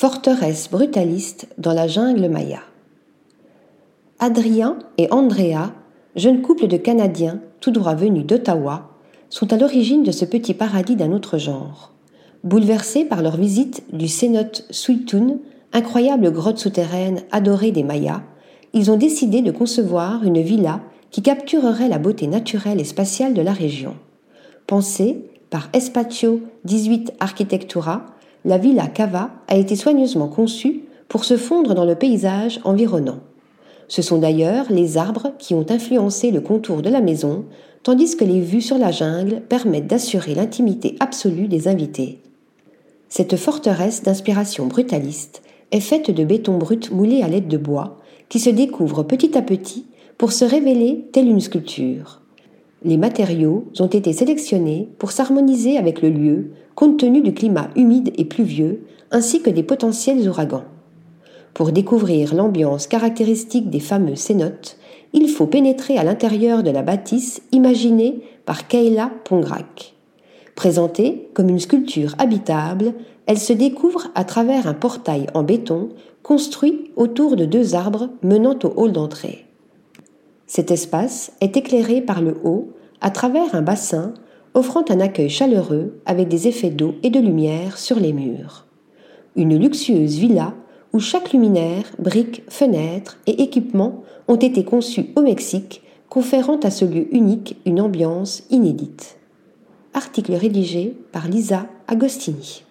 Forteresse brutaliste dans la jungle maya. Adrien et Andrea, jeunes couples de Canadiens tout droit venus d'Ottawa, sont à l'origine de ce petit paradis d'un autre genre. Bouleversés par leur visite du cénote Suitun, incroyable grotte souterraine adorée des Mayas, ils ont décidé de concevoir une villa qui capturerait la beauté naturelle et spatiale de la région. Pensée par Espacio 18 Architectura, la villa Cava a été soigneusement conçue pour se fondre dans le paysage environnant. Ce sont d'ailleurs les arbres qui ont influencé le contour de la maison, tandis que les vues sur la jungle permettent d'assurer l'intimité absolue des invités. Cette forteresse d'inspiration brutaliste est faite de béton brut moulé à l'aide de bois, qui se découvre petit à petit pour se révéler telle une sculpture. Les matériaux ont été sélectionnés pour s'harmoniser avec le lieu, compte tenu du climat humide et pluvieux, ainsi que des potentiels ouragans. Pour découvrir l'ambiance caractéristique des fameux cénotes, il faut pénétrer à l'intérieur de la bâtisse imaginée par Kayla Pongrak. Présentée comme une sculpture habitable, elle se découvre à travers un portail en béton construit autour de deux arbres menant au hall d'entrée. Cet espace est éclairé par le haut à travers un bassin offrant un accueil chaleureux avec des effets d'eau et de lumière sur les murs. Une luxueuse villa où chaque luminaire, brique, fenêtre et équipement ont été conçus au Mexique, conférant à ce lieu unique une ambiance inédite. Article rédigé par Lisa Agostini.